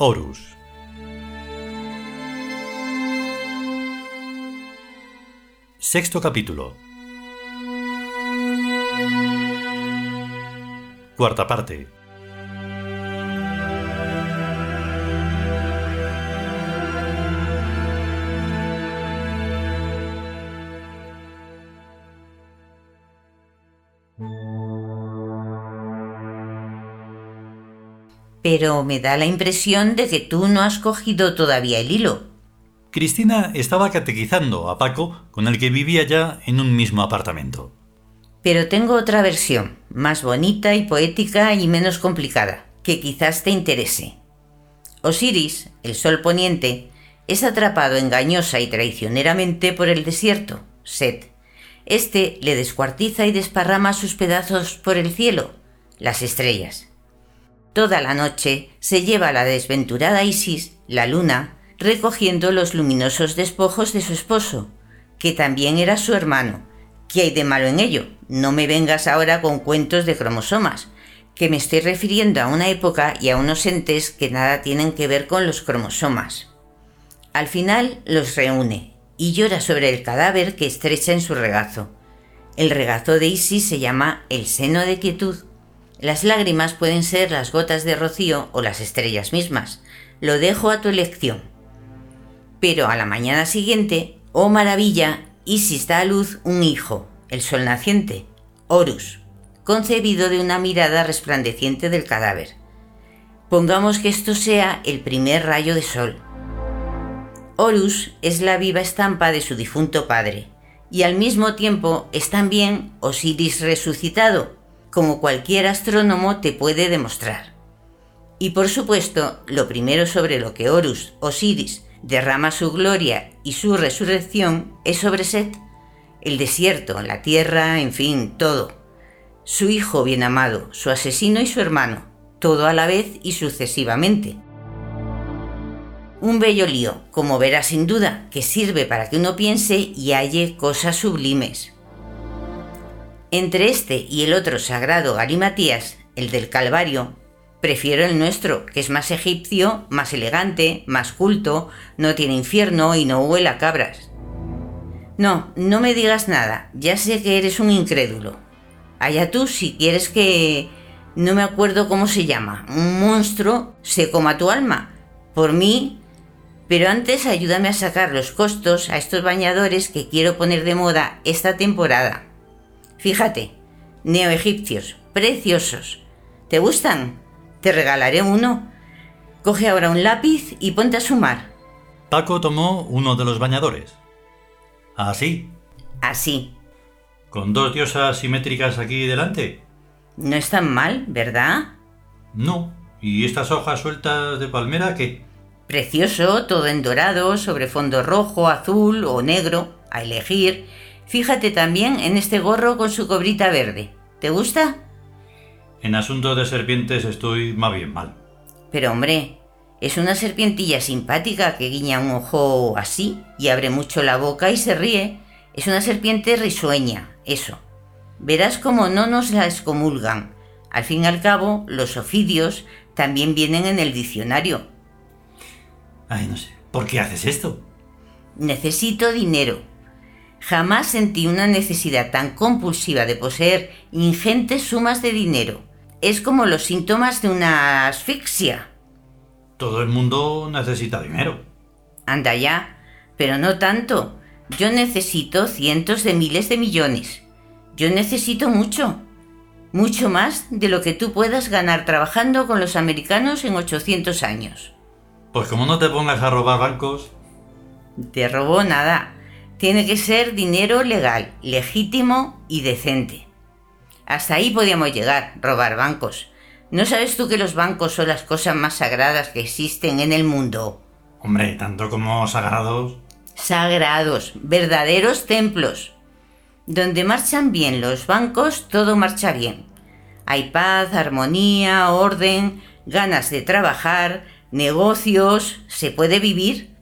Horus. Sexto capítulo. Cuarta parte. Pero me da la impresión de que tú no has cogido todavía el hilo. Cristina estaba catequizando a Paco, con el que vivía ya en un mismo apartamento. Pero tengo otra versión, más bonita y poética y menos complicada, que quizás te interese. Osiris, el sol poniente, es atrapado engañosa y traicioneramente por el desierto, Set. Este le descuartiza y desparrama sus pedazos por el cielo, las estrellas. Toda la noche se lleva la desventurada Isis, la luna, recogiendo los luminosos despojos de su esposo, que también era su hermano. ¿Qué hay de malo en ello? No me vengas ahora con cuentos de cromosomas, que me estoy refiriendo a una época y a unos entes que nada tienen que ver con los cromosomas. Al final los reúne y llora sobre el cadáver que estrecha en su regazo. El regazo de Isis se llama el seno de quietud. Las lágrimas pueden ser las gotas de rocío o las estrellas mismas. Lo dejo a tu elección. Pero a la mañana siguiente, oh maravilla, Isis da a luz un hijo, el sol naciente, Horus, concebido de una mirada resplandeciente del cadáver. Pongamos que esto sea el primer rayo de sol. Horus es la viva estampa de su difunto padre, y al mismo tiempo es también Osiris resucitado, como cualquier astrónomo te puede demostrar. Y por supuesto, lo primero sobre lo que Horus, Osiris, derrama su gloria y su resurrección es sobre Set, el desierto, la tierra, en fin, todo. Su hijo bien amado, su asesino y su hermano, todo a la vez y sucesivamente. Un bello lío, como verás sin duda, que sirve para que uno piense y halle cosas sublimes. Entre este y el otro sagrado Galimatías, el del Calvario, Prefiero el nuestro, que es más egipcio, más elegante, más culto, no tiene infierno y no huele a cabras. No, no me digas nada, ya sé que eres un incrédulo. Allá tú si quieres que... no me acuerdo cómo se llama, un monstruo se coma tu alma. Por mí... Pero antes ayúdame a sacar los costos a estos bañadores que quiero poner de moda esta temporada. Fíjate, neoegipcios, preciosos. ¿Te gustan? Te regalaré uno. Coge ahora un lápiz y ponte a sumar. Paco tomó uno de los bañadores. Así. Así. ¿Con dos diosas simétricas aquí delante? No es tan mal, ¿verdad? No. ¿Y estas hojas sueltas de palmera qué? Precioso, todo en dorado, sobre fondo rojo, azul o negro, a elegir. Fíjate también en este gorro con su cobrita verde. ¿Te gusta? En asunto de serpientes estoy más bien mal. Pero hombre, es una serpientilla simpática que guiña un ojo así y abre mucho la boca y se ríe. Es una serpiente risueña, eso. Verás cómo no nos la excomulgan. Al fin y al cabo, los ofidios también vienen en el diccionario. Ay, no sé. ¿Por qué haces esto? Necesito dinero. Jamás sentí una necesidad tan compulsiva de poseer ingentes sumas de dinero es como los síntomas de una asfixia. Todo el mundo necesita dinero. Anda ya, pero no tanto. Yo necesito cientos de miles de millones. Yo necesito mucho. Mucho más de lo que tú puedas ganar trabajando con los americanos en 800 años. Pues como no te pongas a robar bancos... Te robó nada. Tiene que ser dinero legal, legítimo y decente. Hasta ahí podíamos llegar, robar bancos. ¿No sabes tú que los bancos son las cosas más sagradas que existen en el mundo? Hombre, tanto como sagrados. Sagrados, verdaderos templos. Donde marchan bien los bancos, todo marcha bien. Hay paz, armonía, orden, ganas de trabajar, negocios, se puede vivir.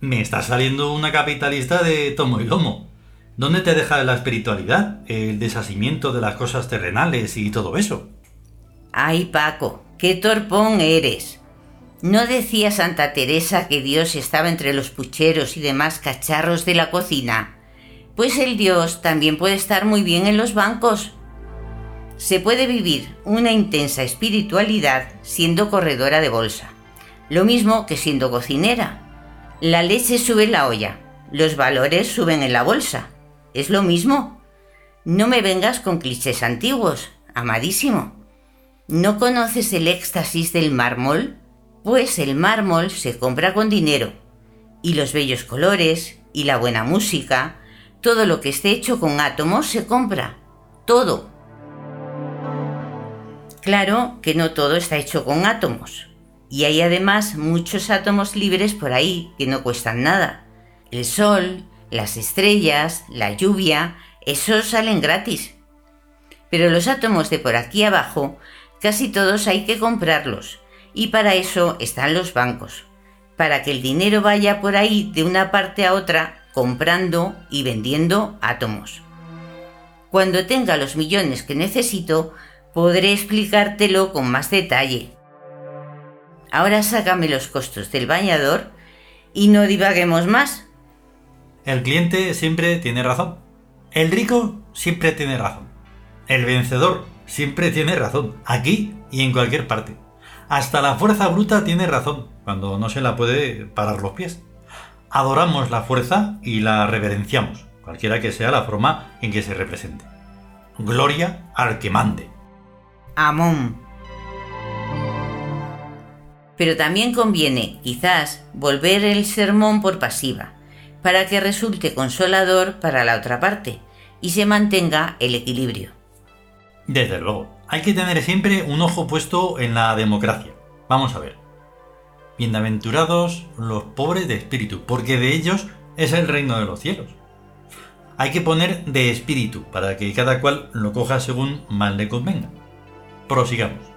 Me está saliendo una capitalista de tomo y lomo. ¿Dónde te deja la espiritualidad, el deshacimiento de las cosas terrenales y todo eso? Ay, Paco, qué torpón eres. ¿No decía Santa Teresa que Dios estaba entre los pucheros y demás cacharros de la cocina? Pues el Dios también puede estar muy bien en los bancos. Se puede vivir una intensa espiritualidad siendo corredora de bolsa, lo mismo que siendo cocinera. La leche sube en la olla, los valores suben en la bolsa. Es lo mismo. No me vengas con clichés antiguos, amadísimo. ¿No conoces el éxtasis del mármol? Pues el mármol se compra con dinero. Y los bellos colores, y la buena música, todo lo que esté hecho con átomos se compra. Todo. Claro que no todo está hecho con átomos. Y hay además muchos átomos libres por ahí que no cuestan nada. El sol, las estrellas, la lluvia, esos salen gratis. Pero los átomos de por aquí abajo, casi todos hay que comprarlos y para eso están los bancos, para que el dinero vaya por ahí de una parte a otra comprando y vendiendo átomos. Cuando tenga los millones que necesito, podré explicártelo con más detalle. Ahora sácame los costos del bañador y no divaguemos más. El cliente siempre tiene razón. El rico siempre tiene razón. El vencedor siempre tiene razón, aquí y en cualquier parte. Hasta la fuerza bruta tiene razón, cuando no se la puede parar los pies. Adoramos la fuerza y la reverenciamos, cualquiera que sea la forma en que se represente. Gloria al que mande. Amón. Pero también conviene, quizás, volver el sermón por pasiva, para que resulte consolador para la otra parte y se mantenga el equilibrio. Desde luego, hay que tener siempre un ojo puesto en la democracia. Vamos a ver. Bienaventurados los pobres de espíritu, porque de ellos es el reino de los cielos. Hay que poner de espíritu para que cada cual lo coja según más le convenga. Prosigamos.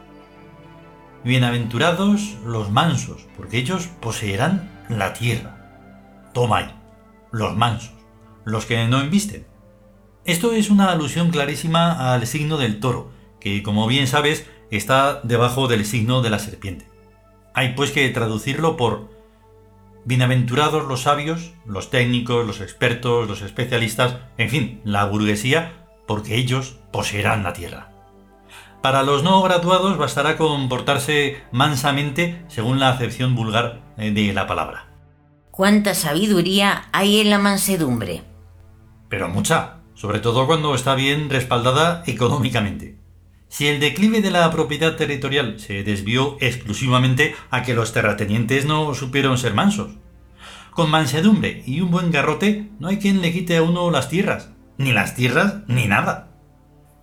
Bienaventurados los mansos, porque ellos poseerán la tierra. Toma ahí, los mansos, los que no embisten. Esto es una alusión clarísima al signo del toro, que como bien sabes está debajo del signo de la serpiente. Hay pues que traducirlo por Bienaventurados los sabios, los técnicos, los expertos, los especialistas, en fin, la burguesía, porque ellos poseerán la tierra. Para los no graduados bastará comportarse mansamente según la acepción vulgar eh, de la palabra. ¿Cuánta sabiduría hay en la mansedumbre? Pero mucha, sobre todo cuando está bien respaldada económicamente. Si el declive de la propiedad territorial se desvió exclusivamente a que los terratenientes no supieron ser mansos. Con mansedumbre y un buen garrote no hay quien le quite a uno las tierras, ni las tierras ni nada.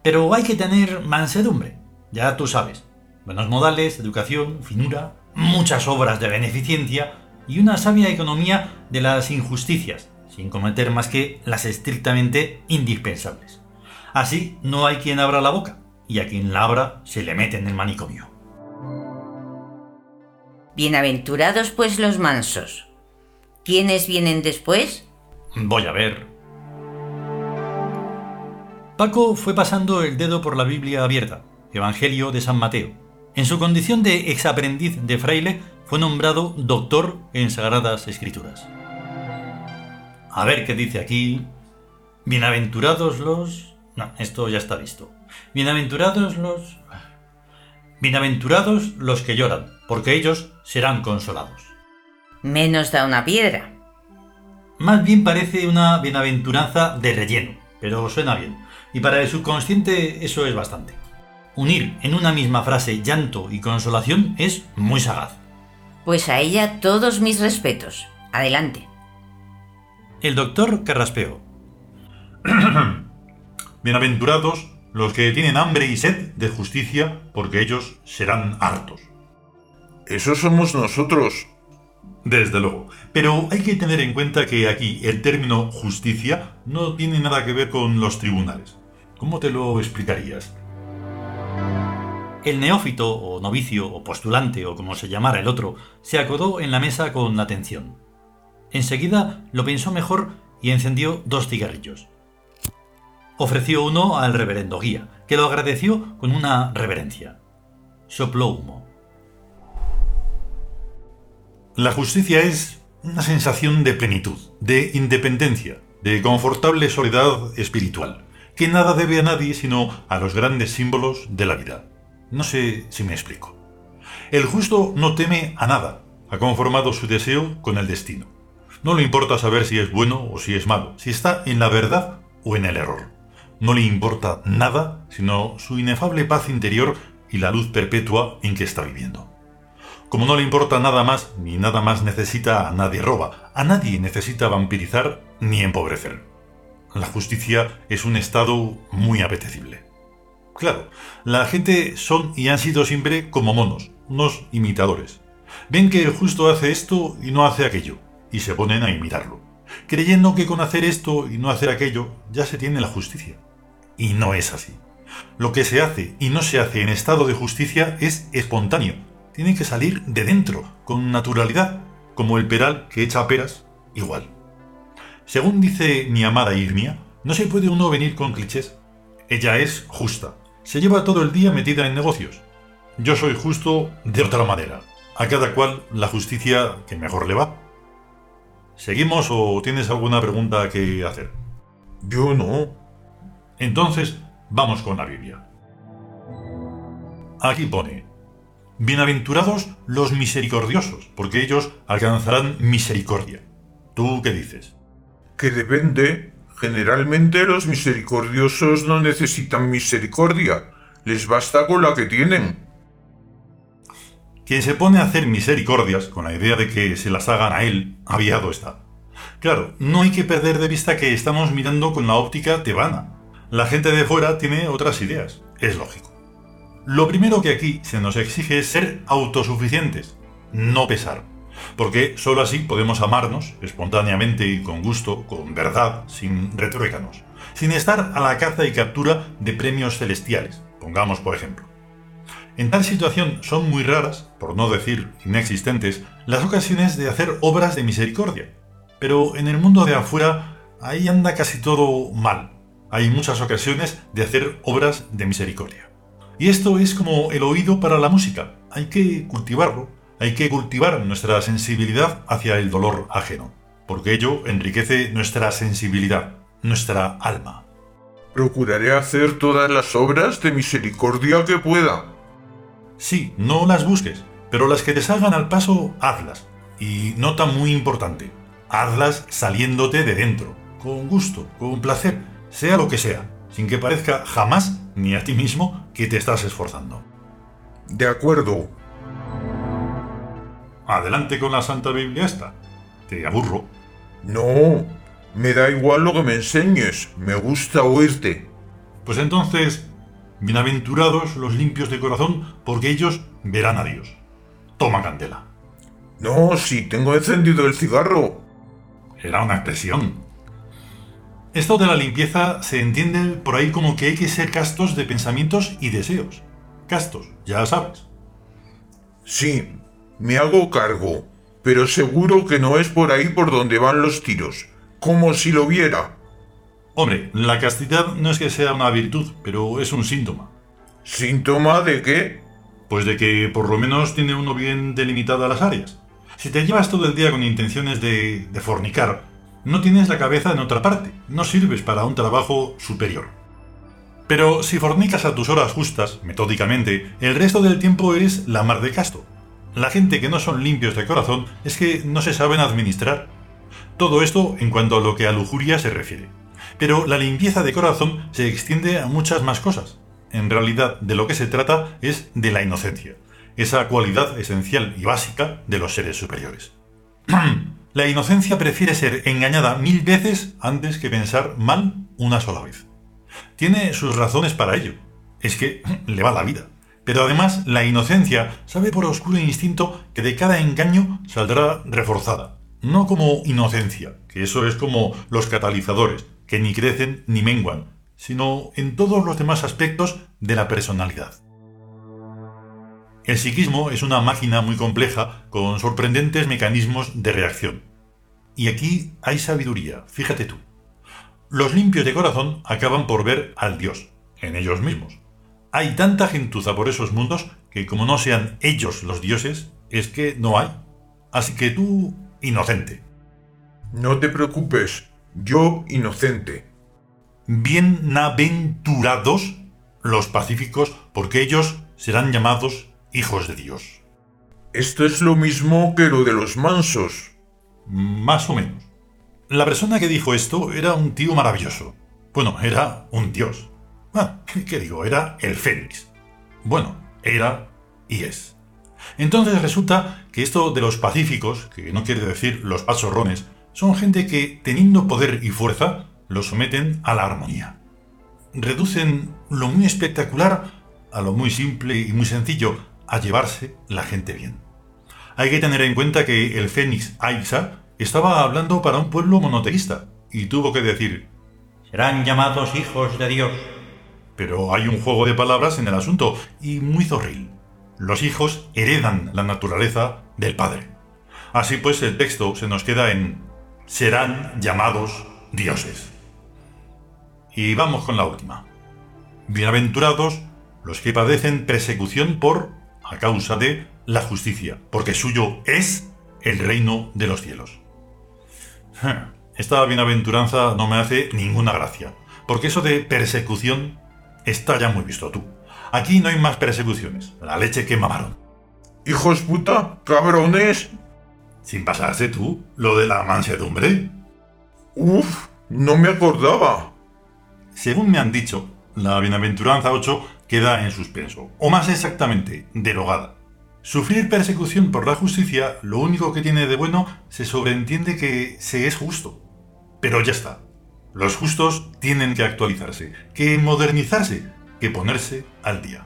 Pero hay que tener mansedumbre, ya tú sabes. Buenos modales, educación, finura, muchas obras de beneficencia y una sabia economía de las injusticias, sin cometer más que las estrictamente indispensables. Así no hay quien abra la boca y a quien labra se le mete en el manicomio. Bienaventurados pues los mansos. ¿Quiénes vienen después? Voy a ver. Paco fue pasando el dedo por la Biblia abierta, Evangelio de San Mateo. En su condición de exaprendiz de fraile, fue nombrado doctor en Sagradas Escrituras. A ver qué dice aquí. Bienaventurados los... No, esto ya está visto. Bienaventurados los... Bienaventurados los que lloran, porque ellos serán consolados. Menos da una piedra. Más bien parece una bienaventuranza de relleno, pero suena bien. Y para el subconsciente eso es bastante. Unir en una misma frase llanto y consolación es muy sagaz. Pues a ella todos mis respetos. Adelante. El doctor carraspeó. Bienaventurados los que tienen hambre y sed de justicia, porque ellos serán hartos. Esos somos nosotros. Desde luego. Pero hay que tener en cuenta que aquí el término justicia no tiene nada que ver con los tribunales. ¿Cómo te lo explicarías? El neófito, o novicio, o postulante, o como se llamara el otro, se acodó en la mesa con atención. Enseguida lo pensó mejor y encendió dos cigarrillos. Ofreció uno al reverendo guía, que lo agradeció con una reverencia. Sopló humo. La justicia es una sensación de plenitud, de independencia, de confortable soledad espiritual, que nada debe a nadie sino a los grandes símbolos de la vida. No sé si me explico. El justo no teme a nada, ha conformado su deseo con el destino. No le importa saber si es bueno o si es malo, si está en la verdad o en el error. No le importa nada sino su inefable paz interior y la luz perpetua en que está viviendo. Como no le importa nada más, ni nada más necesita a nadie roba, a nadie necesita vampirizar ni empobrecer. La justicia es un estado muy apetecible. Claro, la gente son y han sido siempre como monos, unos imitadores. Ven que el justo hace esto y no hace aquello, y se ponen a imitarlo, creyendo que con hacer esto y no hacer aquello ya se tiene la justicia. Y no es así. Lo que se hace y no se hace en estado de justicia es espontáneo, tiene que salir de dentro, con naturalidad, como el peral que echa peras, igual. Según dice mi amada Irmia, no se puede uno venir con clichés. Ella es justa, se lleva todo el día metida en negocios, yo soy justo de otra manera. A cada cual la justicia que mejor le va. ¿Seguimos o tienes alguna pregunta que hacer? Yo no. Entonces, vamos con la Biblia. Aquí pone, Bienaventurados los misericordiosos, porque ellos alcanzarán misericordia. ¿Tú qué dices? Que depende. Generalmente los misericordiosos no necesitan misericordia. Les basta con la que tienen. Quien se pone a hacer misericordias con la idea de que se las hagan a él, aviado está. Claro, no hay que perder de vista que estamos mirando con la óptica tebana. La gente de fuera tiene otras ideas, es lógico. Lo primero que aquí se nos exige es ser autosuficientes, no pesar, porque sólo así podemos amarnos espontáneamente y con gusto, con verdad, sin retruécanos, sin estar a la caza y captura de premios celestiales, pongamos por ejemplo. En tal situación son muy raras, por no decir inexistentes, las ocasiones de hacer obras de misericordia. Pero en el mundo de afuera, ahí anda casi todo mal. Hay muchas ocasiones de hacer obras de misericordia. Y esto es como el oído para la música. Hay que cultivarlo, hay que cultivar nuestra sensibilidad hacia el dolor ajeno, porque ello enriquece nuestra sensibilidad, nuestra alma. Procuraré hacer todas las obras de misericordia que pueda. Sí, no las busques, pero las que te salgan al paso, hazlas. Y nota muy importante, hazlas saliéndote de dentro, con gusto, con placer, sea lo que sea, sin que parezca jamás ni a ti mismo que te estás esforzando. De acuerdo. Adelante con la Santa Biblia esta. Te aburro. No, me da igual lo que me enseñes, me gusta oírte. Pues entonces, Bienaventurados los limpios de corazón, porque ellos verán a Dios. Toma candela. No, si tengo encendido el cigarro. Era una expresión. Esto de la limpieza se entiende por ahí como que hay que ser castos de pensamientos y deseos. Castos, ya sabes. Sí, me hago cargo, pero seguro que no es por ahí por donde van los tiros, como si lo viera. Hombre, la castidad no es que sea una virtud, pero es un síntoma. ¿Síntoma de qué? Pues de que por lo menos tiene uno bien delimitadas las áreas. Si te llevas todo el día con intenciones de, de fornicar, no tienes la cabeza en otra parte, no sirves para un trabajo superior. Pero si fornicas a tus horas justas, metódicamente, el resto del tiempo eres la mar de casto. La gente que no son limpios de corazón es que no se saben administrar. Todo esto en cuanto a lo que a lujuria se refiere. Pero la limpieza de corazón se extiende a muchas más cosas. En realidad, de lo que se trata es de la inocencia, esa cualidad esencial y básica de los seres superiores. la inocencia prefiere ser engañada mil veces antes que pensar mal una sola vez. Tiene sus razones para ello. Es que le va la vida. Pero además, la inocencia sabe por oscuro instinto que de cada engaño saldrá reforzada. No como inocencia, que eso es como los catalizadores, que ni crecen ni menguan, sino en todos los demás aspectos de la personalidad. El psiquismo es una máquina muy compleja con sorprendentes mecanismos de reacción. Y aquí hay sabiduría, fíjate tú. Los limpios de corazón acaban por ver al Dios, en ellos mismos. Hay tanta gentuza por esos mundos que como no sean ellos los dioses, es que no hay. Así que tú, inocente. No te preocupes, yo inocente. Bienaventurados los pacíficos, porque ellos serán llamados hijos de Dios. Esto es lo mismo que lo de los mansos. Más o menos. La persona que dijo esto era un tío maravilloso. Bueno, era un dios. Ah, ¿qué digo? Era el Fénix. Bueno, era y es. Entonces resulta que esto de los pacíficos, que no quiere decir los pachorrones, son gente que, teniendo poder y fuerza, lo someten a la armonía. Reducen lo muy espectacular a lo muy simple y muy sencillo, a llevarse la gente bien. Hay que tener en cuenta que el Fénix Aixa estaba hablando para un pueblo monoteísta y tuvo que decir serán llamados hijos de Dios. Pero hay un juego de palabras en el asunto y muy zorril. Los hijos heredan la naturaleza del padre. Así pues el texto se nos queda en serán llamados dioses. Y vamos con la última. Bienaventurados los que padecen persecución por a causa de la justicia, porque suyo es el reino de los cielos. Esta bienaventuranza no me hace ninguna gracia, porque eso de persecución está ya muy visto tú. Aquí no hay más persecuciones, la leche que mamaron. Hijos puta, cabrones. Sin pasarse tú, lo de la mansedumbre. Uf, no me acordaba. Según me han dicho, la bienaventuranza 8 queda en suspenso, o más exactamente, derogada. Sufrir persecución por la justicia, lo único que tiene de bueno, se sobreentiende que se es justo. Pero ya está. Los justos tienen que actualizarse, que modernizarse, que ponerse al día.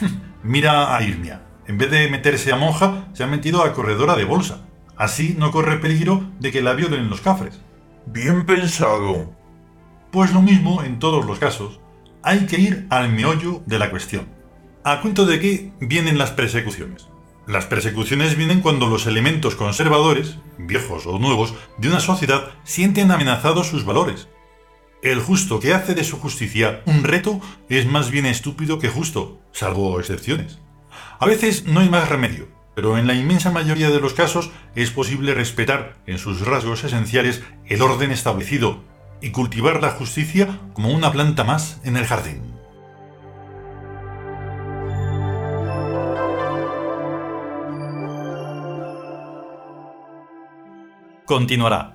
Mira a Irmia. En vez de meterse a monja, se ha metido a corredora de bolsa. Así no corre peligro de que la violen los cafres. Bien pensado. Pues lo mismo en todos los casos. Hay que ir al meollo de la cuestión. ¿A cuento de qué vienen las persecuciones? Las persecuciones vienen cuando los elementos conservadores, viejos o nuevos, de una sociedad sienten amenazados sus valores. El justo que hace de su justicia un reto es más bien estúpido que justo, salvo excepciones. A veces no hay más remedio, pero en la inmensa mayoría de los casos es posible respetar en sus rasgos esenciales el orden establecido y cultivar la justicia como una planta más en el jardín. Continuará.